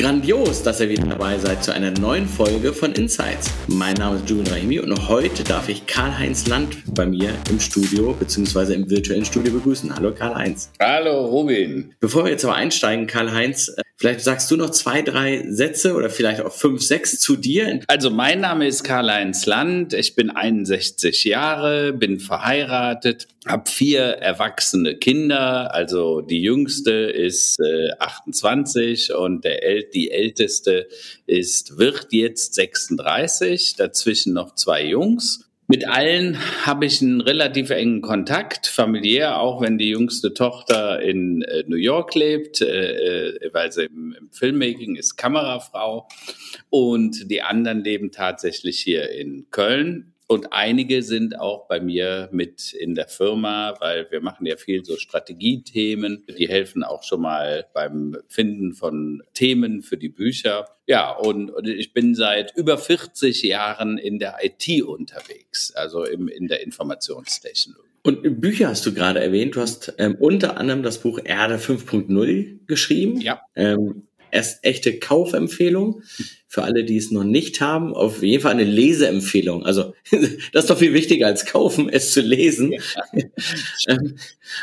Grandios, dass ihr wieder dabei seid zu einer neuen Folge von Insights. Mein Name ist Julian Rahimi und heute darf ich Karl-Heinz Land bei mir im Studio bzw. im virtuellen Studio begrüßen. Hallo Karl-Heinz. Hallo Robin. Bevor wir jetzt aber einsteigen, Karl-Heinz, vielleicht sagst du noch zwei, drei Sätze oder vielleicht auch fünf, sechs zu dir. Also mein Name ist Karl-Heinz Land, ich bin 61 Jahre, bin verheiratet, habe vier erwachsene Kinder, also die jüngste ist äh, 28 und der El die älteste ist, wird jetzt 36, dazwischen noch zwei Jungs. Mit allen habe ich einen relativ engen Kontakt, familiär, auch wenn die jüngste Tochter in äh, New York lebt, äh, äh, weil sie im, im, Filmmaking ist Kamerafrau. Und die anderen leben tatsächlich hier in Köln. Und einige sind auch bei mir mit in der Firma, weil wir machen ja viel so Strategiethemen. Die helfen auch schon mal beim Finden von Themen für die Bücher. Ja, und, und ich bin seit über 40 Jahren in der IT unterwegs, also im, in der Informationstechnologie. Und Bücher hast du gerade erwähnt. Du hast ähm, unter anderem das Buch Erde 5.0 geschrieben. Ja. Ähm, erst echte Kaufempfehlung für alle, die es noch nicht haben. Auf jeden Fall eine Leseempfehlung. Also das ist doch viel wichtiger als kaufen, es zu lesen. Ja. Ähm,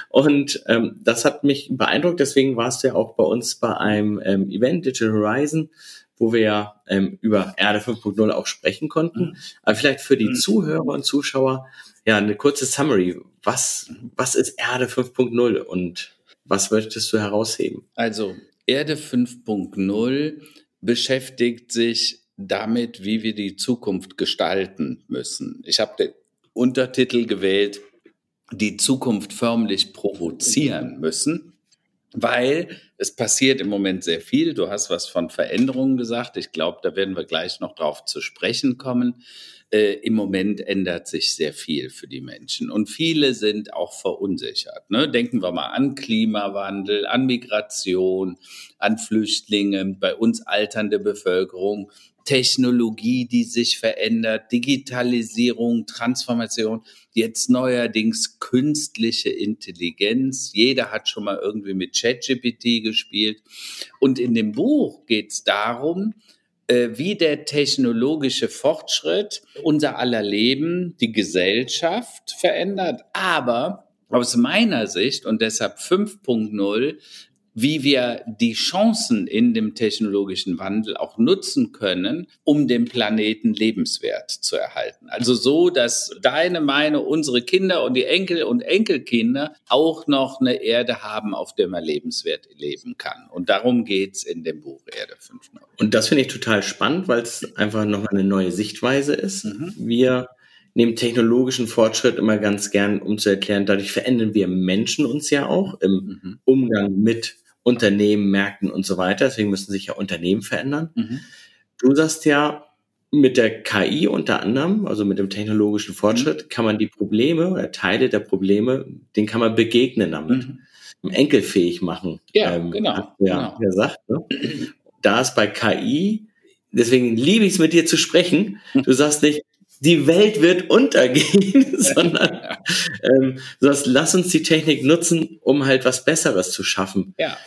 und ähm, das hat mich beeindruckt. Deswegen warst du ja auch bei uns bei einem ähm, Event Digital Horizon, wo wir ja ähm, über Erde 5.0 auch sprechen konnten. Mhm. Aber vielleicht für die mhm. Zuhörer und Zuschauer ja eine kurze Summary. Was was ist Erde 5.0 und was möchtest du herausheben? Also Erde 5.0 beschäftigt sich damit, wie wir die Zukunft gestalten müssen. Ich habe den Untertitel gewählt, die Zukunft förmlich provozieren müssen, weil es passiert im Moment sehr viel. Du hast was von Veränderungen gesagt. Ich glaube, da werden wir gleich noch drauf zu sprechen kommen äh, im Moment ändert sich sehr viel für die Menschen und viele sind auch verunsichert. Ne? Denken wir mal an Klimawandel, an Migration, an Flüchtlinge, bei uns alternde Bevölkerung, Technologie, die sich verändert, Digitalisierung, Transformation, jetzt neuerdings künstliche Intelligenz. Jeder hat schon mal irgendwie mit ChatGPT gespielt. Und in dem Buch geht es darum, wie der technologische Fortschritt unser aller Leben, die Gesellschaft verändert, aber aus meiner Sicht und deshalb 5.0 wie wir die Chancen in dem technologischen Wandel auch nutzen können, um den Planeten lebenswert zu erhalten. Also so, dass deine, meine, unsere Kinder und die Enkel und Enkelkinder auch noch eine Erde haben, auf der man lebenswert leben kann. Und darum geht's in dem Buch Erde 5.0. Und das finde ich total spannend, weil es einfach noch eine neue Sichtweise ist. Mhm. Wir nehmen technologischen Fortschritt immer ganz gern, um zu erklären, dadurch verändern wir Menschen uns ja auch im mhm. Umgang mit Unternehmen, Märkten und so weiter. Deswegen müssen sich ja Unternehmen verändern. Mhm. Du sagst ja, mit der KI unter anderem, also mit dem technologischen Fortschritt, mhm. kann man die Probleme oder Teile der Probleme, denen kann man begegnen damit. Mhm. Enkelfähig machen. Ja, ähm, genau. Ja, genau. gesagt. Ne? Da ist bei KI, deswegen liebe ich es mit dir zu sprechen. Du sagst nicht, die Welt wird untergehen, sondern ähm, du sagst, lass uns die Technik nutzen, um halt was Besseres zu schaffen. Ja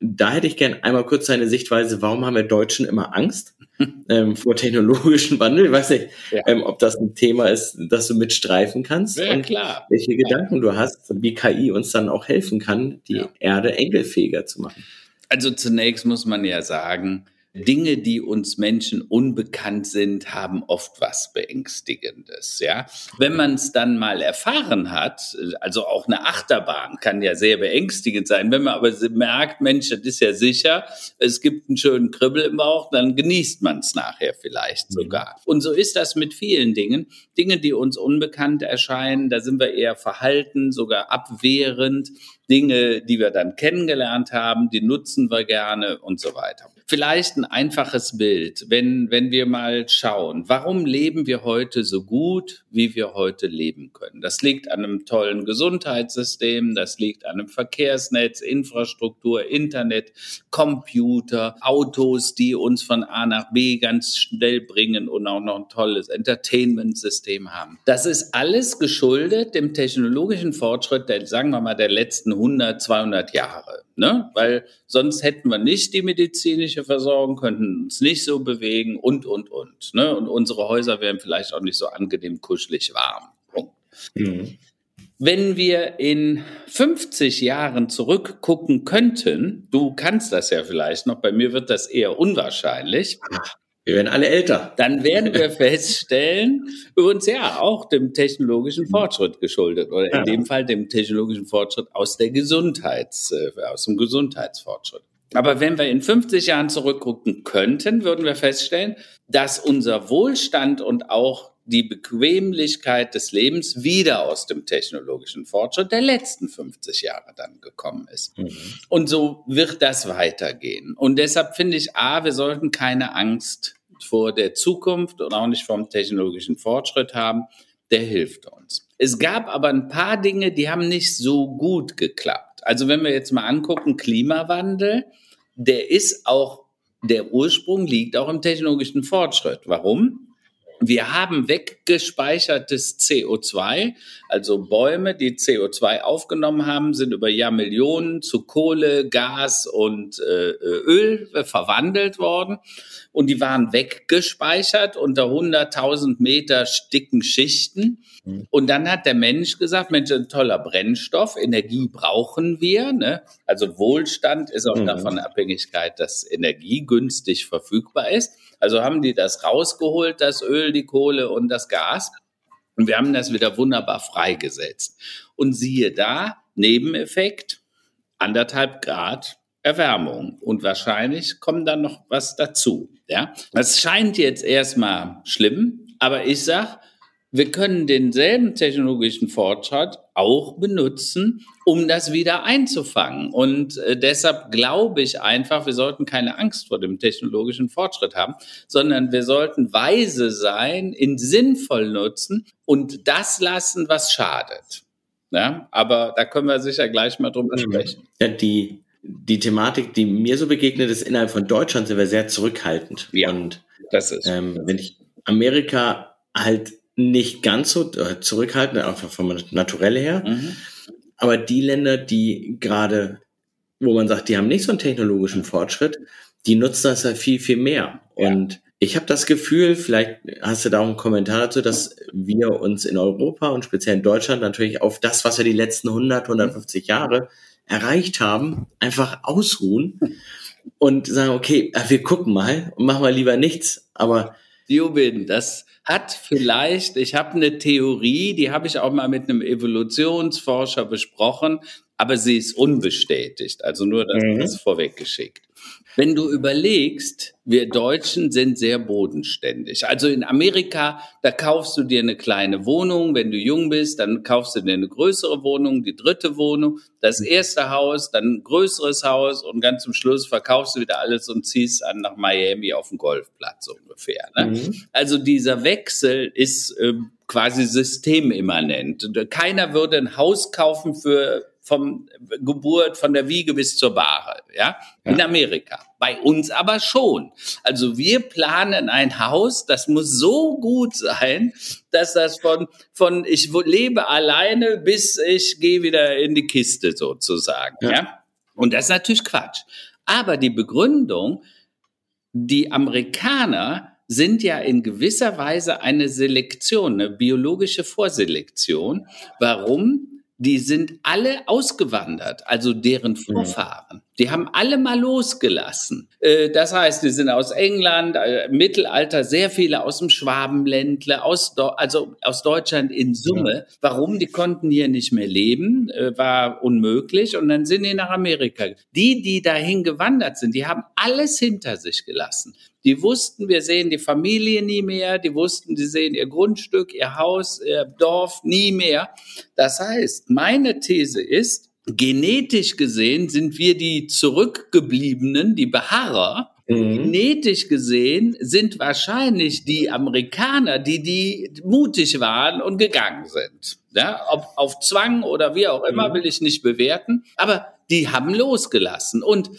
da hätte ich gern einmal kurz seine Sichtweise, warum haben wir Deutschen immer Angst ähm, vor technologischen Wandel? Ich weiß nicht, ja. ähm, ob das ein Thema ist, das du mitstreifen kannst. Ja, und klar. Welche ja. Gedanken du hast, wie KI uns dann auch helfen kann, die ja. Erde enkelfähiger zu machen. Also zunächst muss man ja sagen, Dinge, die uns Menschen unbekannt sind, haben oft was Beängstigendes. Ja, wenn man es dann mal erfahren hat, also auch eine Achterbahn kann ja sehr beängstigend sein. Wenn man aber merkt, Mensch, das ist ja sicher, es gibt einen schönen Kribbel im Bauch, dann genießt man es nachher vielleicht mhm. sogar. Und so ist das mit vielen Dingen. Dinge, die uns unbekannt erscheinen, da sind wir eher verhalten, sogar abwehrend. Dinge, die wir dann kennengelernt haben, die nutzen wir gerne und so weiter. Vielleicht ein einfaches Bild, wenn, wenn wir mal schauen, warum leben wir heute so gut, wie wir heute leben können? Das liegt an einem tollen Gesundheitssystem, das liegt an einem Verkehrsnetz, Infrastruktur, Internet, Computer, Autos, die uns von A nach B ganz schnell bringen und auch noch ein tolles Entertainment-System haben. Das ist alles geschuldet dem technologischen Fortschritt der, sagen wir mal, der letzten 100, 200 Jahre. Ne? Weil sonst hätten wir nicht die medizinische Versorgung, könnten uns nicht so bewegen und, und, und. Ne? Und unsere Häuser wären vielleicht auch nicht so angenehm kuschelig warm. Punkt. Mhm. Wenn wir in 50 Jahren zurückgucken könnten, du kannst das ja vielleicht noch, bei mir wird das eher unwahrscheinlich. Wir werden alle älter. Dann werden wir feststellen, übrigens ja auch dem technologischen Fortschritt geschuldet oder in ja. dem Fall dem technologischen Fortschritt aus der Gesundheits, äh, aus dem Gesundheitsfortschritt. Aber wenn wir in 50 Jahren zurückgucken könnten, würden wir feststellen, dass unser Wohlstand und auch die Bequemlichkeit des Lebens wieder aus dem technologischen Fortschritt der letzten 50 Jahre dann gekommen ist. Mhm. Und so wird das weitergehen. Und deshalb finde ich, a, wir sollten keine Angst vor der Zukunft und auch nicht vom technologischen Fortschritt haben. Der hilft uns. Es gab aber ein paar Dinge, die haben nicht so gut geklappt. Also wenn wir jetzt mal angucken, Klimawandel, der ist auch, der Ursprung liegt auch im technologischen Fortschritt. Warum? Wir haben weggespeichertes CO2, also Bäume, die CO2 aufgenommen haben, sind über Jahrmillionen zu Kohle, Gas und äh, Öl verwandelt worden und die waren weggespeichert unter 100.000 Meter dicken Schichten. Mhm. Und dann hat der Mensch gesagt, Mensch, ein toller Brennstoff, Energie brauchen wir. Ne? Also Wohlstand ist auch mhm. davon Abhängigkeit, dass Energie günstig verfügbar ist. Also haben die das rausgeholt, das Öl, die Kohle und das Gas. Und wir haben das wieder wunderbar freigesetzt. Und siehe da, Nebeneffekt, anderthalb Grad Erwärmung. Und wahrscheinlich kommt dann noch was dazu. Ja, das scheint jetzt erstmal schlimm, aber ich sag, wir können denselben technologischen Fortschritt auch benutzen, um das wieder einzufangen. Und äh, deshalb glaube ich einfach, wir sollten keine Angst vor dem technologischen Fortschritt haben, sondern wir sollten weise sein, ihn sinnvoll nutzen und das lassen, was schadet. Ja, aber da können wir sicher gleich mal drüber mhm. sprechen. Ja, die, die Thematik, die mir so begegnet ist, innerhalb von Deutschland sind wir sehr zurückhaltend. Ja, und das ist. Ähm, wenn ich Amerika halt nicht ganz so äh, zurückhaltend, einfach vom Naturelle her. Mhm. Aber die Länder, die gerade, wo man sagt, die haben nicht so einen technologischen Fortschritt, die nutzen das ja viel, viel mehr. Ja. Und ich habe das Gefühl, vielleicht hast du da auch einen Kommentar dazu, dass wir uns in Europa und speziell in Deutschland natürlich auf das, was wir die letzten 100, 150 Jahre erreicht haben, einfach ausruhen und sagen, okay, wir gucken mal und machen mal lieber nichts. Aber Jubin, das hat vielleicht, ich habe eine Theorie, die habe ich auch mal mit einem Evolutionsforscher besprochen, aber sie ist unbestätigt. Also nur das, mhm. das vorweggeschickt. Wenn du überlegst, wir Deutschen sind sehr bodenständig. Also in Amerika, da kaufst du dir eine kleine Wohnung, wenn du jung bist, dann kaufst du dir eine größere Wohnung, die dritte Wohnung, das erste Haus, dann ein größeres Haus und ganz zum Schluss verkaufst du wieder alles und ziehst an nach Miami auf den Golfplatz ungefähr. Ne? Mhm. Also dieser Wechsel ist äh, quasi systemimmanent. Keiner würde ein Haus kaufen für vom Geburt, von der Wiege bis zur Bahre, ja? ja, in Amerika. Bei uns aber schon. Also wir planen ein Haus, das muss so gut sein, dass das von, von ich lebe alleine bis ich gehe wieder in die Kiste sozusagen, ja. ja? Und das ist natürlich Quatsch. Aber die Begründung, die Amerikaner sind ja in gewisser Weise eine Selektion, eine biologische Vorselektion. Warum? Die sind alle ausgewandert, also deren mhm. Vorfahren. Die haben alle mal losgelassen. Äh, das heißt, die sind aus England, äh, Mittelalter, sehr viele aus dem Schwabenländle, aus, also aus Deutschland in Summe. Warum? Die konnten hier nicht mehr leben, äh, war unmöglich. Und dann sind die nach Amerika. Die, die dahin gewandert sind, die haben alles hinter sich gelassen. Die wussten, wir sehen die Familie nie mehr. Die wussten, die sehen ihr Grundstück, ihr Haus, ihr Dorf nie mehr. Das heißt, meine These ist, genetisch gesehen sind wir die Zurückgebliebenen, die Beharrer. Mhm. Genetisch gesehen sind wahrscheinlich die Amerikaner, die, die mutig waren und gegangen sind. Ja, ob auf Zwang oder wie auch immer, mhm. will ich nicht bewerten. Aber die haben losgelassen. Und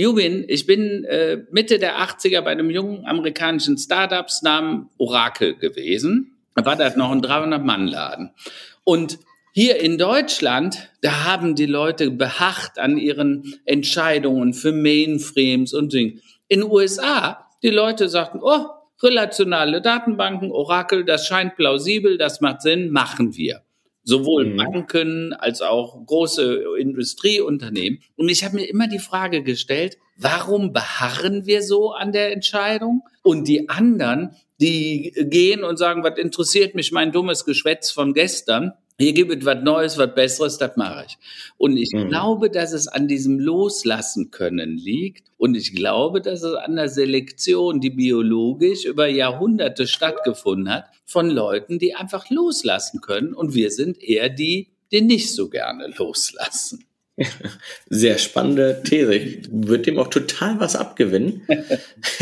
Jubin, ich bin äh, Mitte der 80er bei einem jungen amerikanischen Startups namens Oracle gewesen. Da war das noch ein 300-Mann-Laden. Und hier in Deutschland, da haben die Leute beharrt an ihren Entscheidungen für Mainframes und Dinge. In den USA, die Leute sagten, oh, relationale Datenbanken, Orakel, das scheint plausibel, das macht Sinn, machen wir. Sowohl mhm. Banken als auch große Industrieunternehmen. Und ich habe mir immer die Frage gestellt, warum beharren wir so an der Entscheidung? Und die anderen, die gehen und sagen, was interessiert mich mein dummes Geschwätz von gestern? Hier gibt es was Neues, was Besseres, das mache ich. Und ich mhm. glaube, dass es an diesem Loslassen können liegt. Und ich glaube, dass es an der Selektion, die biologisch über Jahrhunderte stattgefunden hat, von Leuten, die einfach loslassen können. Und wir sind eher die, die nicht so gerne loslassen. Sehr spannende These. Ich würde dem auch total was abgewinnen.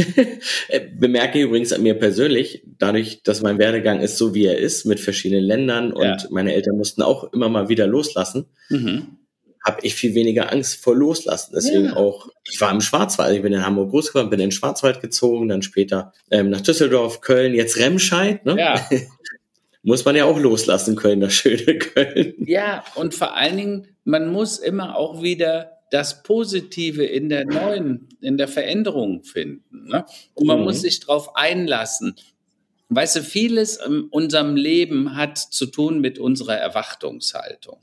Bemerke übrigens an mir persönlich, dadurch, dass mein Werdegang ist so, wie er ist, mit verschiedenen Ländern und ja. meine Eltern mussten auch immer mal wieder loslassen, mhm. habe ich viel weniger Angst vor Loslassen. Deswegen ja. auch, ich war im Schwarzwald, ich bin in Hamburg groß geworden, bin in den Schwarzwald gezogen, dann später ähm, nach Düsseldorf, Köln, jetzt Remscheid. Ne? Ja. muss man ja auch loslassen können, das schöne Köln. Ja, und vor allen Dingen, man muss immer auch wieder das Positive in der neuen, in der Veränderung finden. Ne? Und man mhm. muss sich darauf einlassen. Weißt du, vieles in unserem Leben hat zu tun mit unserer Erwartungshaltung.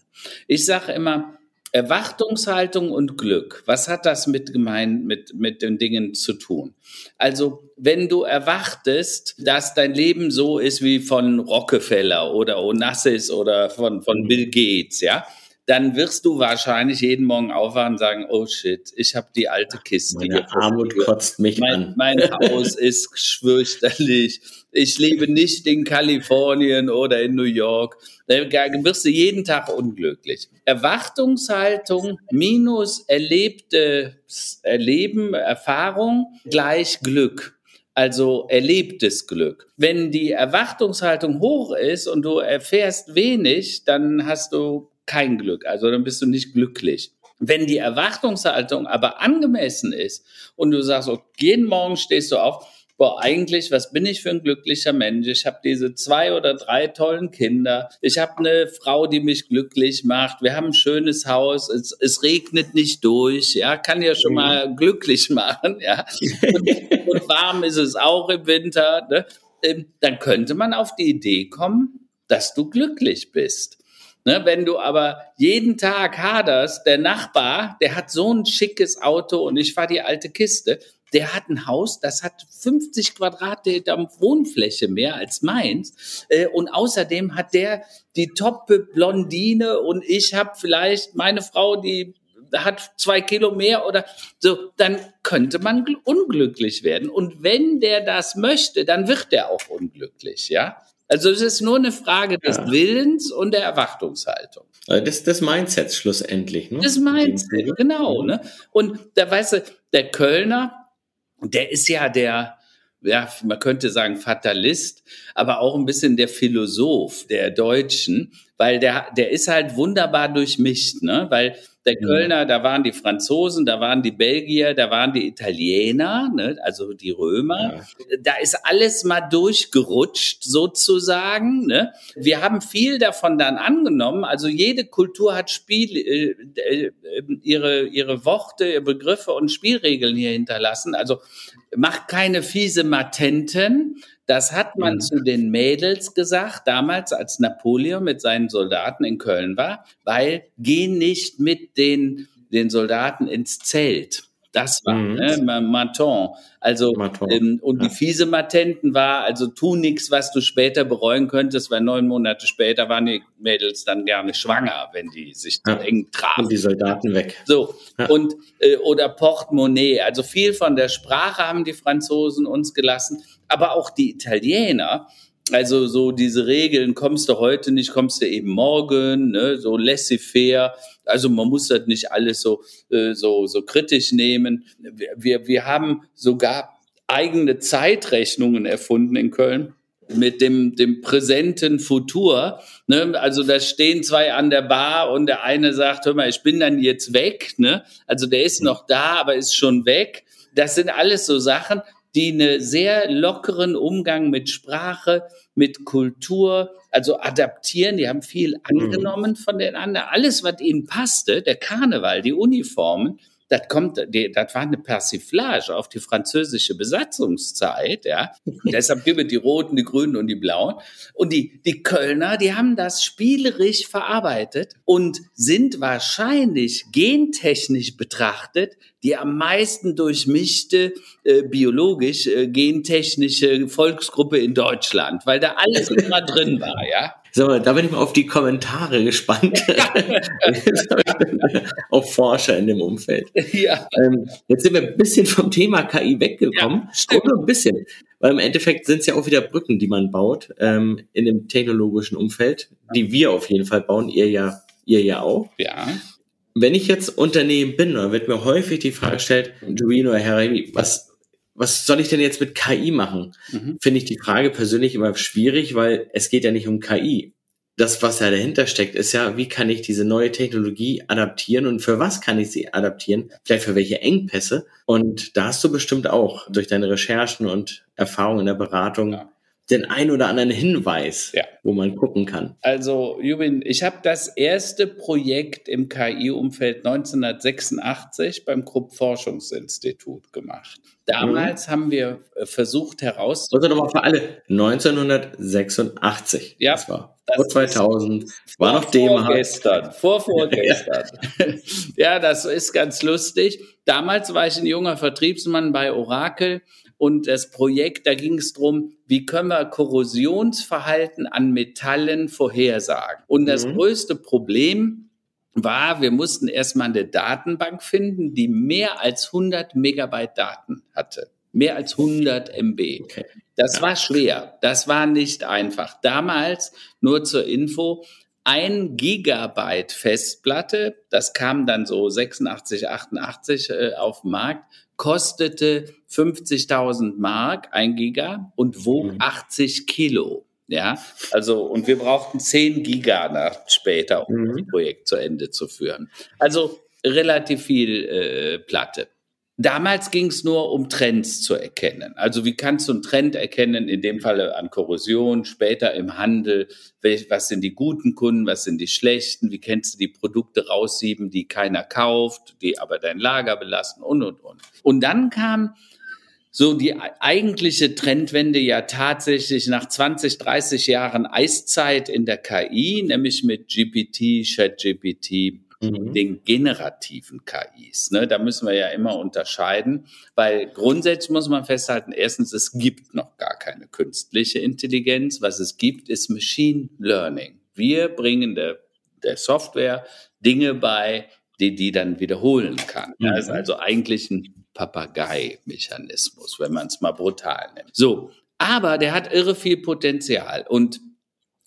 Ich sage immer, Erwartungshaltung und Glück, was hat das mit gemein, mit, mit den Dingen zu tun? Also, wenn du erwartest, dass dein Leben so ist wie von Rockefeller oder Onassis oder von, von Bill Gates, ja, dann wirst du wahrscheinlich jeden Morgen aufwachen und sagen, oh shit, ich habe die alte Kiste. Meine Armut kotzt mich mein, an. Mein Haus ist schwürchterlich. Ich lebe nicht in Kalifornien oder in New York. Da wirst du jeden Tag unglücklich. Erwartungshaltung minus erlebte Erleben, Erfahrung gleich Glück also erlebtes Glück. Wenn die Erwartungshaltung hoch ist und du erfährst wenig, dann hast du kein Glück. Also dann bist du nicht glücklich. Wenn die Erwartungshaltung aber angemessen ist und du sagst, okay, jeden Morgen stehst du auf, boah, eigentlich, was bin ich für ein glücklicher Mensch? Ich habe diese zwei oder drei tollen Kinder. Ich habe eine Frau, die mich glücklich macht. Wir haben ein schönes Haus. Es, es regnet nicht durch. Ja, kann ja schon mal glücklich machen. Ja, und, und warm ist es auch im Winter. Ne? Ähm, dann könnte man auf die Idee kommen, dass du glücklich bist. Ne, wenn du aber jeden Tag haderst, der Nachbar, der hat so ein schickes Auto und ich fahre die alte Kiste, der hat ein Haus, das hat 50 Quadratmeter Wohnfläche mehr als meins. Äh, und außerdem hat der die Top-Blondine und ich habe vielleicht meine Frau, die hat zwei Kilo mehr oder so, dann könnte man unglücklich werden. Und wenn der das möchte, dann wird er auch unglücklich, ja. Also es ist nur eine Frage des ja. Willens und der Erwartungshaltung. Das, das Mindset schlussendlich. Ne? Das Mindset, genau. Ne? Und da weißt du, der Kölner, der ist ja der, ja, man könnte sagen Fatalist, aber auch ein bisschen der Philosoph der Deutschen, weil der, der ist halt wunderbar durchmischt, ne? Weil der Kölner, da waren die Franzosen, da waren die Belgier, da waren die Italiener, ne, also die Römer. Ja. Da ist alles mal durchgerutscht sozusagen. Ne. Wir haben viel davon dann angenommen. Also jede Kultur hat Spiel, äh, äh, ihre, ihre Worte, ihre Begriffe und Spielregeln hier hinterlassen. Also macht keine fiese Matenten, das hat man mhm. zu den Mädels gesagt, damals als Napoleon mit seinen Soldaten in Köln war, weil geh nicht mit den, den Soldaten ins Zelt. Das war mhm. ne, Maton. Also Maton. Ähm, und ja. die fiese Matenten war, also tu nichts, was du später bereuen könntest, weil neun Monate später waren die Mädels dann gerne schwanger, wenn die sich ja. eng trafen. Und die Soldaten weg. So ja. und äh, oder Portemonnaie. Also viel von der Sprache haben die Franzosen uns gelassen, aber auch die Italiener. Also so diese Regeln, kommst du heute nicht, kommst du eben morgen, ne, so laissez-faire. Also man muss das nicht alles so, äh, so, so kritisch nehmen. Wir, wir haben sogar eigene Zeitrechnungen erfunden in Köln mit dem, dem präsenten Futur. Ne? Also da stehen zwei an der Bar und der eine sagt, hör mal, ich bin dann jetzt weg. Ne? Also der ist noch da, aber ist schon weg. Das sind alles so Sachen, die einen sehr lockeren Umgang mit Sprache, mit Kultur, also adaptieren. Die haben viel mhm. angenommen von den anderen. Alles, was ihnen passte, der Karneval, die Uniformen, das kommt, das war eine Persiflage auf die französische Besatzungszeit, ja. Deshalb gibt es die Roten, die Grünen und die Blauen. Und die, die Kölner, die haben das spielerisch verarbeitet und sind wahrscheinlich gentechnisch betrachtet die am meisten durchmischte äh, biologisch äh, gentechnische Volksgruppe in Deutschland, weil da alles immer drin war, ja. So, da bin ich mal auf die Kommentare gespannt. auf Forscher in dem Umfeld. Ja. Ähm, jetzt sind wir ein bisschen vom Thema KI weggekommen. Ja, nur ein bisschen. Weil im Endeffekt sind es ja auch wieder Brücken, die man baut ähm, in dem technologischen Umfeld, die wir auf jeden Fall bauen, ihr ja, ihr ja auch. Ja. Wenn ich jetzt Unternehmen bin, dann wird mir häufig die Frage gestellt, Juino, Herr Remy, was was soll ich denn jetzt mit KI machen? Mhm. Finde ich die Frage persönlich immer schwierig, weil es geht ja nicht um KI. Das, was ja dahinter steckt, ist ja, wie kann ich diese neue Technologie adaptieren und für was kann ich sie adaptieren? Vielleicht für welche Engpässe? Und da hast du bestimmt auch durch deine Recherchen und Erfahrungen in der Beratung ja den ein oder anderen Hinweis, ja. wo man gucken kann? Also, Jubin, ich habe das erste Projekt im KI-Umfeld 1986 beim Krupp Forschungsinstitut gemacht. Damals mhm. haben wir äh, versucht herauszufinden. Also nochmal für alle, 1986. Ja. Das war vor 2000, war noch D-Mark. Vorgestern, vor vorgestern. ja, das ist ganz lustig. Damals war ich ein junger Vertriebsmann bei Oracle und das Projekt, da ging es darum, wie können wir Korrosionsverhalten an Metallen vorhersagen. Und das mhm. größte Problem war, wir mussten erstmal eine Datenbank finden, die mehr als 100 Megabyte Daten hatte. Mehr als 100 MB. Okay. Das ja. war schwer. Das war nicht einfach. Damals, nur zur Info, ein Gigabyte Festplatte, das kam dann so 86, 88 äh, auf den Markt, kostete 50.000 Mark, ein Giga, und wog mhm. 80 Kilo. Ja, also, und wir brauchten 10 Giga nach später, um mhm. das Projekt zu Ende zu führen. Also relativ viel äh, Platte. Damals ging es nur um Trends zu erkennen. Also wie kannst du einen Trend erkennen, in dem Falle an Korrosion, später im Handel, was sind die guten Kunden, was sind die schlechten, wie kennst du die Produkte raussieben, die keiner kauft, die aber dein Lager belasten und, und, und. Und dann kam so die eigentliche Trendwende ja tatsächlich nach 20, 30 Jahren Eiszeit in der KI, nämlich mit GPT, ChatGPT, mhm. den generativen KIs. Ne? Da müssen wir ja immer unterscheiden, weil grundsätzlich muss man festhalten, erstens, es gibt noch gar keine künstliche Intelligenz. Was es gibt, ist Machine Learning. Wir bringen der, der Software Dinge bei, die die dann wiederholen kann. Mhm. Das ist also eigentlich ein Papagei-Mechanismus, wenn man es mal brutal nimmt. So, aber der hat irre viel Potenzial und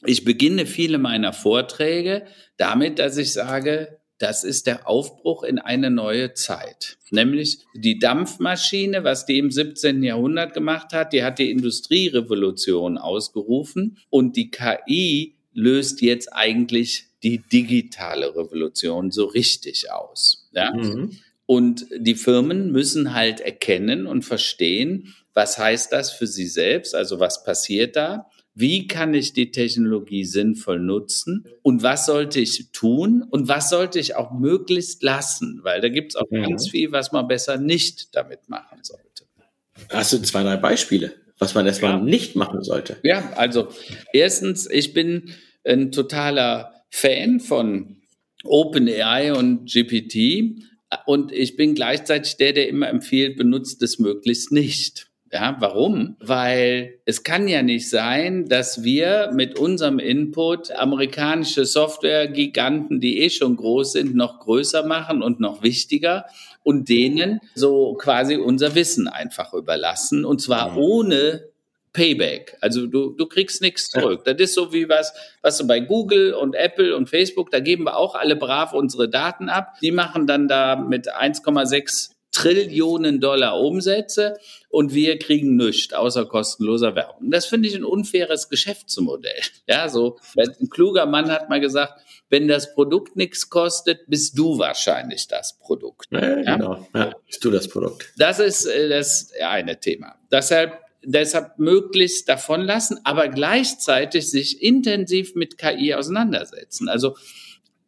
ich beginne viele meiner Vorträge damit, dass ich sage, das ist der Aufbruch in eine neue Zeit. Nämlich die Dampfmaschine, was die im 17. Jahrhundert gemacht hat, die hat die Industrierevolution ausgerufen und die KI löst jetzt eigentlich die digitale Revolution so richtig aus. Ja? Mhm. Und die Firmen müssen halt erkennen und verstehen, was heißt das für sie selbst, also was passiert da wie kann ich die Technologie sinnvoll nutzen und was sollte ich tun und was sollte ich auch möglichst lassen, weil da gibt es auch mhm. ganz viel, was man besser nicht damit machen sollte. Hast du zwei, drei Beispiele, was man erstmal ja. nicht machen sollte? Ja, also erstens, ich bin ein totaler Fan von OpenAI und GPT und ich bin gleichzeitig der, der immer empfiehlt, benutzt es möglichst nicht. Ja, warum? Weil es kann ja nicht sein, dass wir mit unserem Input amerikanische Software-Giganten, die eh schon groß sind, noch größer machen und noch wichtiger und denen so quasi unser Wissen einfach überlassen und zwar mhm. ohne Payback. Also du, du kriegst nichts zurück. Das ist so wie was, was du bei Google und Apple und Facebook, da geben wir auch alle brav unsere Daten ab. Die machen dann da mit 1,6 Trillionen Dollar Umsätze und wir kriegen nichts außer kostenloser Werbung. Das finde ich ein unfaires Geschäftsmodell. Ja, so ein kluger Mann hat mal gesagt, wenn das Produkt nichts kostet, bist du wahrscheinlich das Produkt. Ja, ja? Genau, ja, bist du das Produkt. Das ist äh, das eine Thema. Deshalb deshalb möglichst davon lassen, aber gleichzeitig sich intensiv mit KI auseinandersetzen. Also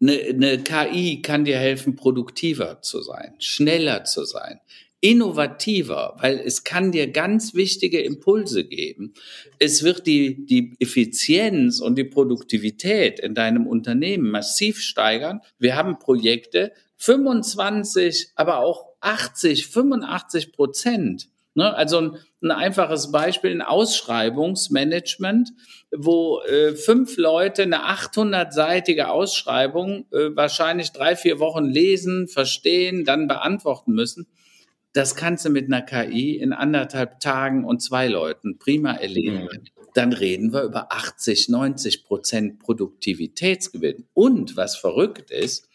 eine, eine KI kann dir helfen, produktiver zu sein, schneller zu sein, innovativer, weil es kann dir ganz wichtige Impulse geben. Es wird die, die Effizienz und die Produktivität in deinem Unternehmen massiv steigern. Wir haben Projekte, 25, aber auch 80, 85 Prozent Ne? Also ein, ein, einfaches Beispiel, ein Ausschreibungsmanagement, wo äh, fünf Leute eine 800-seitige Ausschreibung äh, wahrscheinlich drei, vier Wochen lesen, verstehen, dann beantworten müssen. Das kannst du mit einer KI in anderthalb Tagen und zwei Leuten prima erledigen. Mhm. Dann reden wir über 80, 90 Prozent Produktivitätsgewinn. Und was verrückt ist,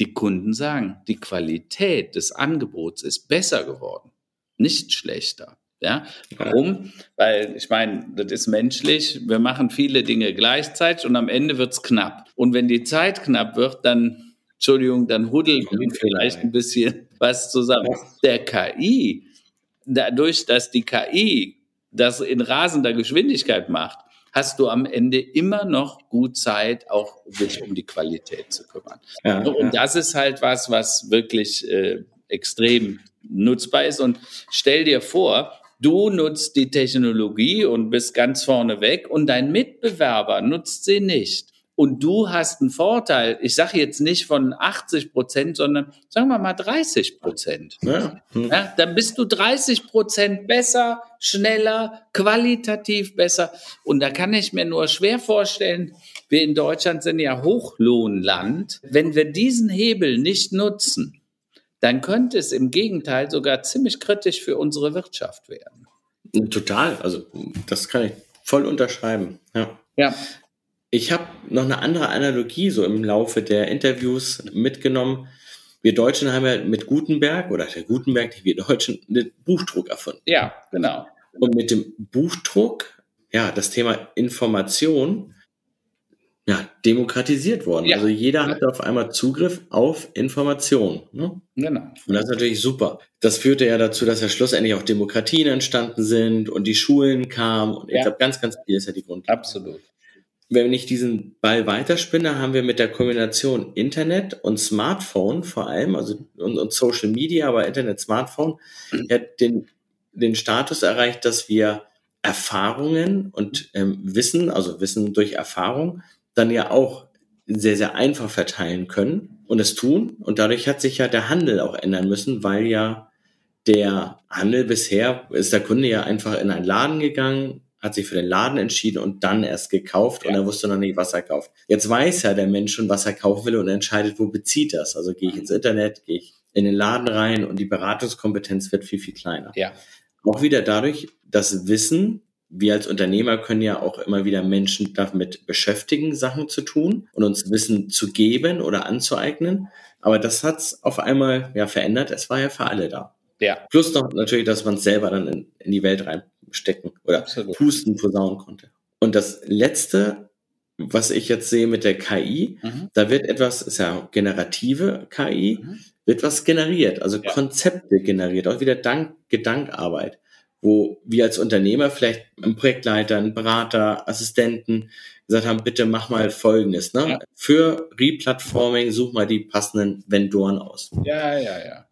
die Kunden sagen, die Qualität des Angebots ist besser geworden nicht schlechter. Ja, warum? Weil ich meine, das ist menschlich. Wir machen viele Dinge gleichzeitig und am Ende wird es knapp. Und wenn die Zeit knapp wird, dann, Entschuldigung, dann huddelt vielleicht ein bisschen was zusammen. Der KI, dadurch, dass die KI das in rasender Geschwindigkeit macht, hast du am Ende immer noch gut Zeit, auch sich um die Qualität zu kümmern. Ja, und ja. das ist halt was, was wirklich äh, extrem nutzbar ist. Und stell dir vor, du nutzt die Technologie und bist ganz vorne weg und dein Mitbewerber nutzt sie nicht. Und du hast einen Vorteil, ich sage jetzt nicht von 80 Prozent, sondern sagen wir mal 30 Prozent. Ja. Hm. Ja, dann bist du 30 Prozent besser, schneller, qualitativ besser. Und da kann ich mir nur schwer vorstellen, wir in Deutschland sind ja Hochlohnland. Wenn wir diesen Hebel nicht nutzen, dann könnte es im Gegenteil sogar ziemlich kritisch für unsere Wirtschaft werden. Total, also das kann ich voll unterschreiben. Ja. ja. Ich habe noch eine andere Analogie so im Laufe der Interviews mitgenommen. Wir Deutschen haben ja mit Gutenberg oder der Gutenberg, wir Deutschen, einen Buchdruck erfunden. Ja, genau. Und mit dem Buchdruck, ja, das Thema Information ja, demokratisiert worden. Ja. Also jeder hatte auf einmal Zugriff auf Informationen. Ne? Genau. Und das ist natürlich super. Das führte ja dazu, dass ja schlussendlich auch Demokratien entstanden sind und die Schulen kamen. Und ja. ich glaube, ganz, ganz viel ist ja die Grundlage. Absolut. Wenn ich diesen Ball weiterspinne, haben wir mit der Kombination Internet und Smartphone vor allem, also und, und Social Media, aber Internet, Smartphone, ja, den, den Status erreicht, dass wir Erfahrungen und ähm, Wissen, also Wissen durch Erfahrung, dann ja auch sehr, sehr einfach verteilen können und es tun. Und dadurch hat sich ja der Handel auch ändern müssen, weil ja der Handel bisher ist der Kunde ja einfach in einen Laden gegangen, hat sich für den Laden entschieden und dann erst gekauft ja. und er wusste noch nicht, was er kauft. Jetzt weiß ja der Mensch schon, was er kaufen will und entscheidet, wo bezieht das. Also gehe ich ins Internet, gehe ich in den Laden rein und die Beratungskompetenz wird viel, viel kleiner. Ja. Auch wieder dadurch, dass Wissen wir als Unternehmer können ja auch immer wieder Menschen damit beschäftigen, Sachen zu tun und uns Wissen zu geben oder anzueignen. Aber das hat's auf einmal ja verändert. Es war ja für alle da. Ja. Plus noch natürlich, dass man es selber dann in, in, die Welt reinstecken oder Absolut. pusten, posaunen konnte. Und das letzte, was ich jetzt sehe mit der KI, mhm. da wird etwas, ist ja generative KI, mhm. wird was generiert, also ja. Konzepte generiert, auch wieder Dank, Gedankarbeit wo wir als Unternehmer vielleicht ein Projektleiter, ein Berater, Assistenten gesagt haben, bitte mach mal Folgendes. Ne? Ja. Für Replatforming such mal die passenden Vendoren aus. Ja, ja, ja.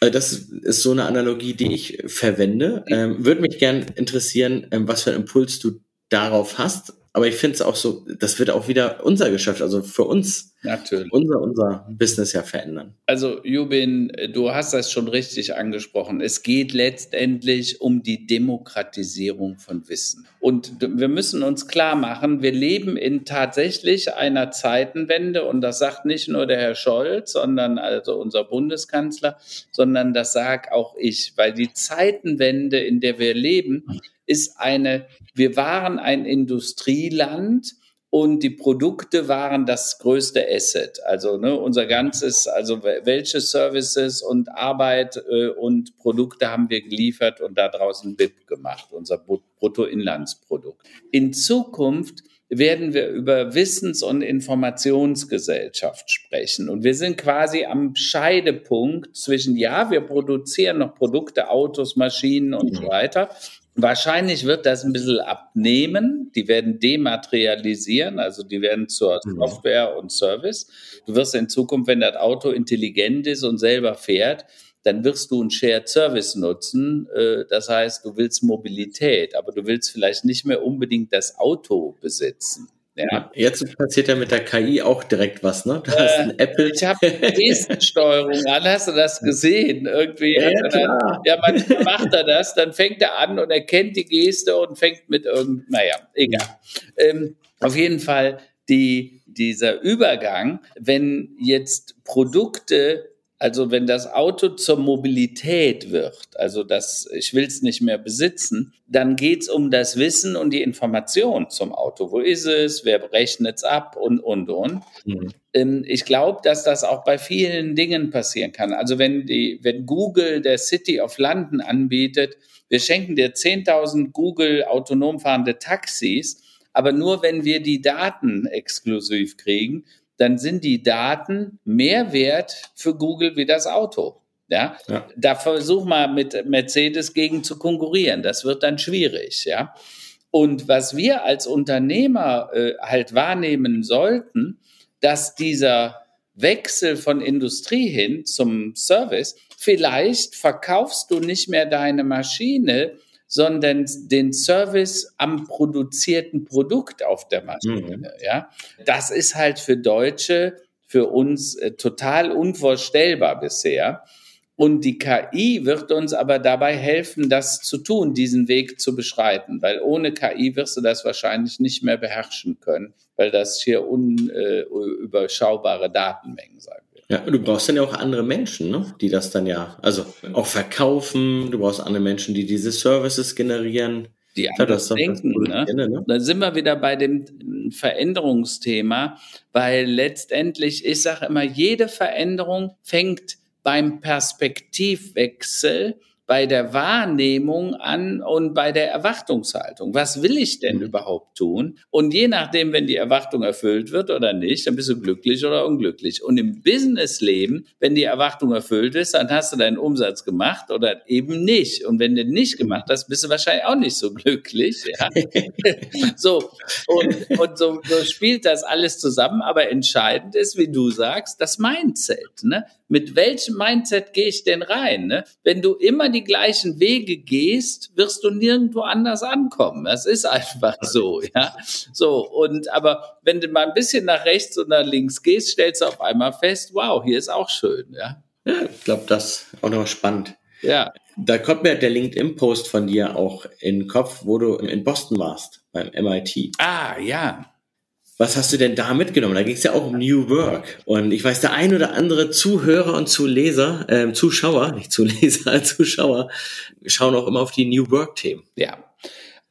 Also das ist so eine Analogie, die ich verwende. Ähm, Würde mich gern interessieren, ähm, was für einen Impuls du darauf hast. Aber ich finde es auch so, das wird auch wieder unser Geschäft, also für uns, Natürlich. unser, unser Business ja verändern. Also Jubin, du hast das schon richtig angesprochen. Es geht letztendlich um die Demokratisierung von Wissen. Und wir müssen uns klar machen, wir leben in tatsächlich einer Zeitenwende und das sagt nicht nur der Herr Scholz, sondern also unser Bundeskanzler, sondern das sage auch ich, weil die Zeitenwende, in der wir leben, ist eine, wir waren ein Industrieland und die Produkte waren das größte Asset. Also ne, unser ganzes, also welche Services und Arbeit äh, und Produkte haben wir geliefert und da draußen BIP gemacht, unser Bruttoinlandsprodukt. In Zukunft werden wir über Wissens- und Informationsgesellschaft sprechen. Und wir sind quasi am Scheidepunkt zwischen, ja, wir produzieren noch Produkte, Autos, Maschinen und so mhm. weiter. Wahrscheinlich wird das ein bisschen abnehmen. Die werden dematerialisieren, also die werden zur mhm. Software und Service. Du wirst in Zukunft, wenn das Auto intelligent ist und selber fährt, dann wirst du ein Shared Service nutzen. Äh, das heißt, du willst Mobilität, aber du willst vielleicht nicht mehr unbedingt das Auto besitzen. Ja. Jetzt passiert ja mit der KI auch direkt was, ne? Du hast ein Apple. Ich habe Gestensteuerung an, hast du das gesehen? Irgendwie. Ja, dann, ja, manchmal macht er das, dann fängt er an und erkennt die Geste und fängt mit irgend, naja, egal. Ähm, auf jeden Fall die, dieser Übergang, wenn jetzt Produkte also wenn das Auto zur Mobilität wird, also das, ich will es nicht mehr besitzen, dann geht es um das Wissen und die Information zum Auto. Wo ist es? Wer rechnet es ab? Und, und, und. Mhm. Ähm, ich glaube, dass das auch bei vielen Dingen passieren kann. Also wenn, die, wenn Google der City of London anbietet, wir schenken dir 10.000 Google autonom fahrende Taxis, aber nur wenn wir die Daten exklusiv kriegen, dann sind die Daten mehr wert für Google wie das Auto. Ja, ja. da versuch mal mit Mercedes gegen zu konkurrieren. Das wird dann schwierig. Ja, und was wir als Unternehmer äh, halt wahrnehmen sollten, dass dieser Wechsel von Industrie hin zum Service, vielleicht verkaufst du nicht mehr deine Maschine, sondern den Service am produzierten Produkt auf der Maschine. Mhm. Ja, das ist halt für Deutsche, für uns äh, total unvorstellbar bisher. Und die KI wird uns aber dabei helfen, das zu tun, diesen Weg zu beschreiten, weil ohne KI wirst du das wahrscheinlich nicht mehr beherrschen können, weil das hier unüberschaubare äh, Datenmengen sein. Ja, du brauchst dann ja auch andere Menschen, ne? die das dann ja, also auch verkaufen. Du brauchst andere Menschen, die diese Services generieren. Die anders ja, denken. Ne? ne? Da sind wir wieder bei dem Veränderungsthema, weil letztendlich, ich sage immer, jede Veränderung fängt beim Perspektivwechsel bei der Wahrnehmung an und bei der Erwartungshaltung. Was will ich denn mhm. überhaupt tun? Und je nachdem, wenn die Erwartung erfüllt wird oder nicht, dann bist du glücklich oder unglücklich. Und im Businessleben, wenn die Erwartung erfüllt ist, dann hast du deinen Umsatz gemacht oder eben nicht. Und wenn du nicht gemacht hast, bist du wahrscheinlich auch nicht so glücklich. Ja? so, und, und so, so spielt das alles zusammen. Aber entscheidend ist, wie du sagst, das Mindset. Ne? Mit welchem Mindset gehe ich denn rein? Ne? Wenn du immer die gleichen Wege gehst, wirst du nirgendwo anders ankommen. Das ist einfach so, ja. So, und aber wenn du mal ein bisschen nach rechts und nach links gehst, stellst du auf einmal fest, wow, hier ist auch schön, ja. Ich glaube, das ist auch noch spannend. Ja. Da kommt mir der LinkedIn-Post von dir auch in den Kopf, wo du in Boston warst, beim MIT. Ah, ja. Was hast du denn da mitgenommen? Da ging es ja auch um New Work. Und ich weiß, der ein oder andere Zuhörer und Zuleser, äh, Zuschauer, nicht Zuleser, Zuschauer, schauen auch immer auf die New Work-Themen. Ja.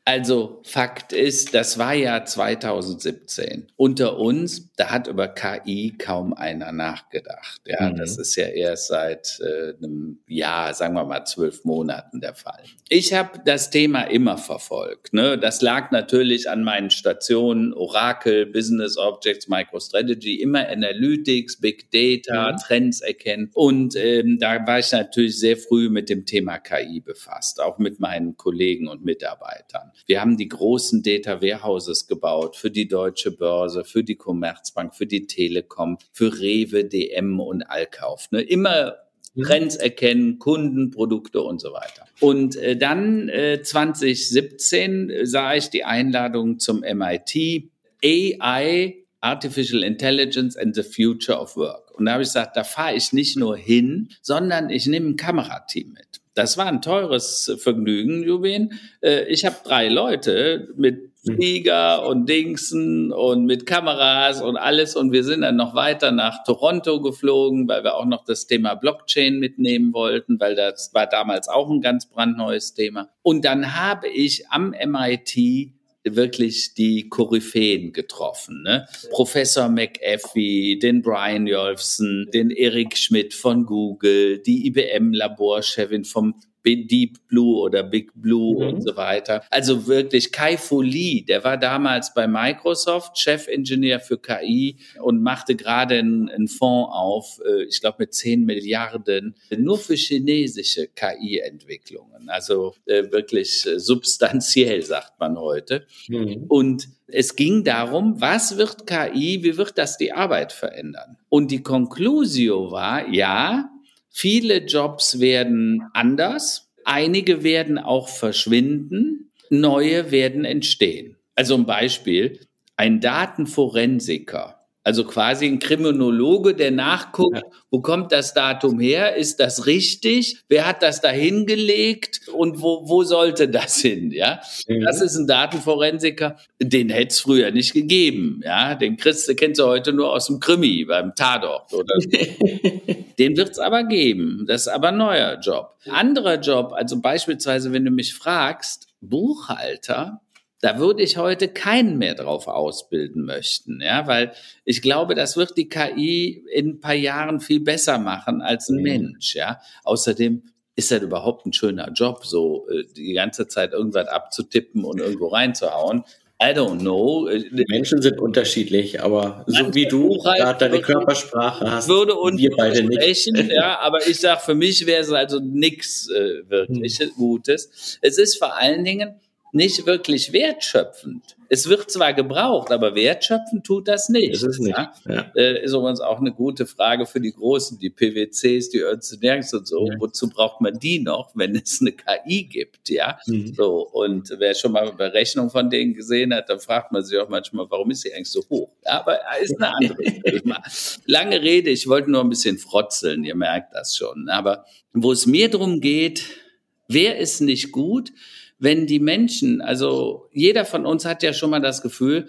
Also Fakt ist, das war ja 2017. Unter uns, da hat über KI kaum einer nachgedacht. Ja, mhm. das ist ja erst seit äh, einem Jahr, sagen wir mal zwölf Monaten der Fall. Ich habe das Thema immer verfolgt. Ne? Das lag natürlich an meinen Stationen Oracle, Business Objects, MicroStrategy, immer Analytics, Big Data, mhm. Trends erkennen. Und ähm, da war ich natürlich sehr früh mit dem Thema KI befasst, auch mit meinen Kollegen und Mitarbeitern. Wir haben die großen Data Warehouses gebaut für die Deutsche Börse, für die Commerzbank, für die Telekom, für Rewe, DM und Allkauf. Ne? Immer mhm. Trends erkennen, Kunden, Produkte und so weiter. Und äh, dann äh, 2017 äh, sah ich die Einladung zum MIT AI, Artificial Intelligence and the Future of Work. Und da habe ich gesagt, da fahre ich nicht nur hin, sondern ich nehme ein Kamerateam mit. Das war ein teures Vergnügen, Juwen. Äh, ich habe drei Leute mit hm. Flieger und Dingsen und mit Kameras und alles. Und wir sind dann noch weiter nach Toronto geflogen, weil wir auch noch das Thema Blockchain mitnehmen wollten, weil das war damals auch ein ganz brandneues Thema. Und dann habe ich am MIT wirklich die Koryphäen getroffen. Ne? Professor McAfee, den Brian Jolfson, den Eric Schmidt von Google, die IBM-Laborchefin vom Deep Blue oder Big Blue mhm. und so weiter. Also wirklich Kai Fu Lee, der war damals bei Microsoft Chefingenieur für KI und machte gerade einen, einen Fonds auf, äh, ich glaube mit 10 Milliarden, nur für chinesische KI-Entwicklungen. Also äh, wirklich äh, substanziell, sagt man heute. Mhm. Und es ging darum, was wird KI, wie wird das die Arbeit verändern? Und die Conclusio war, ja, Viele Jobs werden anders, einige werden auch verschwinden, neue werden entstehen. Also ein Beispiel, ein Datenforensiker also quasi ein Kriminologe, der nachguckt, ja. wo kommt das Datum her? Ist das richtig? Wer hat das da hingelegt? Und wo, wo sollte das hin? Ja, mhm. das ist ein Datenforensiker. Den hätte es früher nicht gegeben. Ja, den Christ kennst du heute nur aus dem Krimi beim Tatort oder so. Den wird es aber geben. Das ist aber ein neuer Job. Anderer Job, also beispielsweise, wenn du mich fragst, Buchhalter, da würde ich heute keinen mehr drauf ausbilden möchten, ja, weil ich glaube, das wird die KI in ein paar Jahren viel besser machen als ein mhm. Mensch, ja. Außerdem ist das überhaupt ein schöner Job, so äh, die ganze Zeit irgendwas abzutippen und irgendwo reinzuhauen. I don't know. Menschen sind unterschiedlich, aber so wie du gerade deine Körpersprache hast, würde uns wir beide nicht. Ja, aber ich sag, für mich wäre es also nichts äh, wirklich hm. Gutes. Es ist vor allen Dingen, nicht wirklich wertschöpfend. Es wird zwar gebraucht, aber wertschöpfend tut das nicht. Das ist nicht. Ja? Ja. Äh, ist übrigens auch eine gute Frage für die Großen, die PwCs, die Ernst Youngs und so. Ja. Wozu braucht man die noch, wenn es eine KI gibt? Ja, mhm. so. Und wer schon mal eine Berechnung von denen gesehen hat, dann fragt man sich auch manchmal, warum ist sie eigentlich so hoch? Aber ist eine andere Thema. Lange Rede, ich wollte nur ein bisschen frotzeln, ihr merkt das schon. Aber wo es mir darum geht, wer ist nicht gut? Wenn die Menschen, also jeder von uns hat ja schon mal das Gefühl,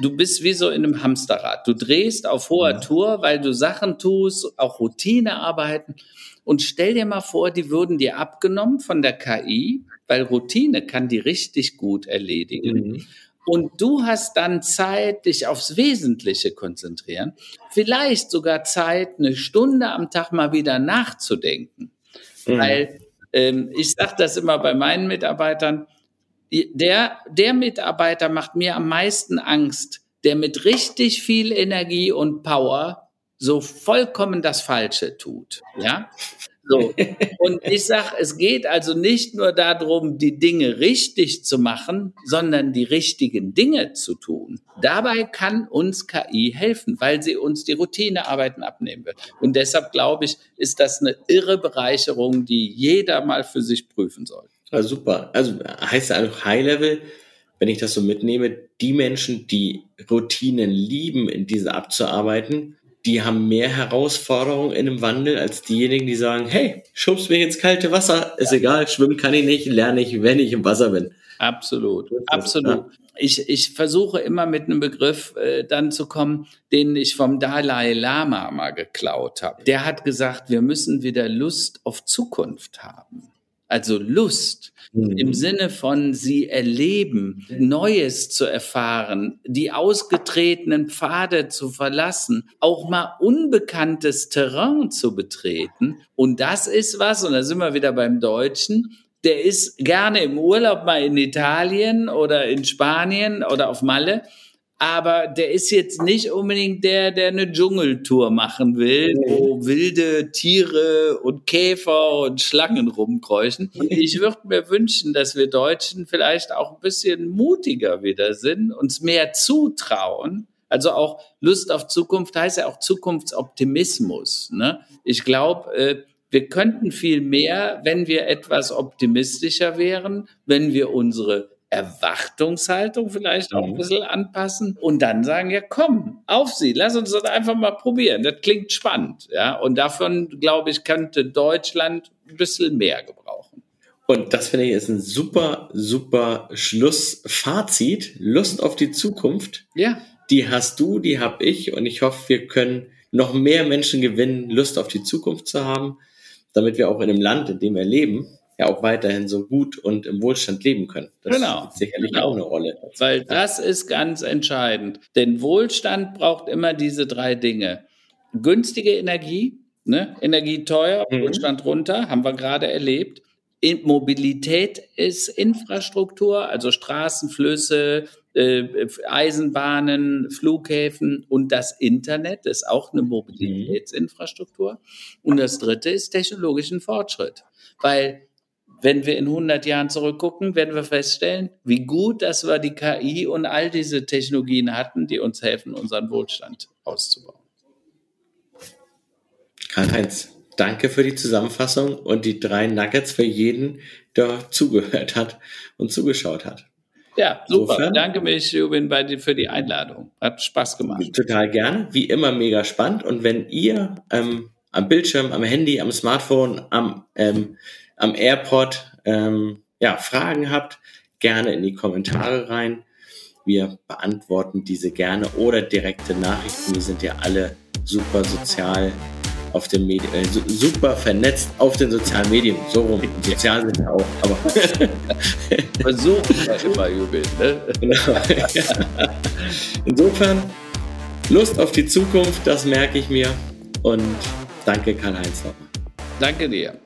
du bist wie so in einem Hamsterrad. Du drehst auf hoher ja. Tour, weil du Sachen tust, auch Routinearbeiten. Und stell dir mal vor, die würden dir abgenommen von der KI, weil Routine kann die richtig gut erledigen. Mhm. Und du hast dann Zeit, dich aufs Wesentliche konzentrieren. Vielleicht sogar Zeit, eine Stunde am Tag mal wieder nachzudenken. Mhm. Weil ähm, ich sage das immer bei meinen Mitarbeitern, der, der Mitarbeiter macht mir am meisten Angst, der mit richtig viel Energie und Power so vollkommen das Falsche tut. Ja? So. Und ich sage, es geht also nicht nur darum, die Dinge richtig zu machen, sondern die richtigen Dinge zu tun. Dabei kann uns KI helfen, weil sie uns die Routinearbeiten abnehmen wird. Und deshalb glaube ich, ist das eine irre Bereicherung, die jeder mal für sich prüfen soll. Ja, super. Also heißt einfach High Level, wenn ich das so mitnehme, die Menschen, die Routinen lieben, in diese abzuarbeiten, die haben mehr Herausforderungen in einem Wandel als diejenigen, die sagen, hey, schubst mich ins kalte Wasser, ist ja. egal, schwimmen kann ich nicht, lerne ich, wenn ich im Wasser bin. Absolut, absolut. Ja. Ich, ich versuche immer mit einem Begriff äh, dann zu kommen, den ich vom Dalai Lama mal geklaut habe. Der hat gesagt, wir müssen wieder Lust auf Zukunft haben. Also Lust mhm. im Sinne von sie erleben, Neues zu erfahren, die ausgetretenen Pfade zu verlassen, auch mal unbekanntes Terrain zu betreten. Und das ist was, und da sind wir wieder beim Deutschen, der ist gerne im Urlaub mal in Italien oder in Spanien oder auf Malle aber der ist jetzt nicht unbedingt der, der eine Dschungeltour machen will, wo wilde Tiere und Käfer und Schlangen rumkreuchen. Ich würde mir wünschen, dass wir Deutschen vielleicht auch ein bisschen mutiger wieder sind, uns mehr zutrauen. Also auch Lust auf Zukunft heißt ja auch Zukunftsoptimismus. Ne? Ich glaube, äh, wir könnten viel mehr, wenn wir etwas optimistischer wären, wenn wir unsere Erwartungshaltung vielleicht auch ein mhm. bisschen anpassen und dann sagen, ja komm, auf sie, lass uns das einfach mal probieren. Das klingt spannend. Ja? Und davon, glaube ich, könnte Deutschland ein bisschen mehr gebrauchen. Und das finde ich ist ein super, super Schlussfazit. Lust auf die Zukunft. Ja. Die hast du, die habe ich und ich hoffe, wir können noch mehr Menschen gewinnen, Lust auf die Zukunft zu haben, damit wir auch in einem Land, in dem wir leben, ja auch weiterhin so gut und im Wohlstand leben können. Das genau. spielt sicherlich genau. auch eine Rolle. Weil das ist ganz entscheidend. Denn Wohlstand braucht immer diese drei Dinge. Günstige Energie, ne? Energie teuer, mhm. Wohlstand runter, haben wir gerade erlebt. Mobilität ist Infrastruktur, also Straßen, Flüsse, äh, Eisenbahnen, Flughäfen und das Internet ist auch eine Mobilitätsinfrastruktur. Und das dritte ist technologischen Fortschritt. Weil wenn wir in 100 Jahren zurückgucken, werden wir feststellen, wie gut, dass wir die KI und all diese Technologien hatten, die uns helfen, unseren Wohlstand auszubauen. Karl-Heinz, danke für die Zusammenfassung und die drei Nuggets für jeden, der zugehört hat und zugeschaut hat. Ja, super. Insofern, Danke mich, Jubin, bei dir für die Einladung. Hat Spaß gemacht. Total gerne. Wie immer mega spannend. Und wenn ihr ähm, am Bildschirm, am Handy, am Smartphone, am ähm, am Airport ähm, ja, Fragen habt, gerne in die Kommentare rein. Wir beantworten diese gerne oder direkte Nachrichten. Wir sind ja alle super sozial auf den Medien, äh, super vernetzt auf den sozialen Medien. So rum. Sozial sind wir auch, aber. Versuchen wir immer, Jubel. Ne? Genau. Insofern, Lust auf die Zukunft, das merke ich mir. Und danke, Karl-Heinz Danke dir.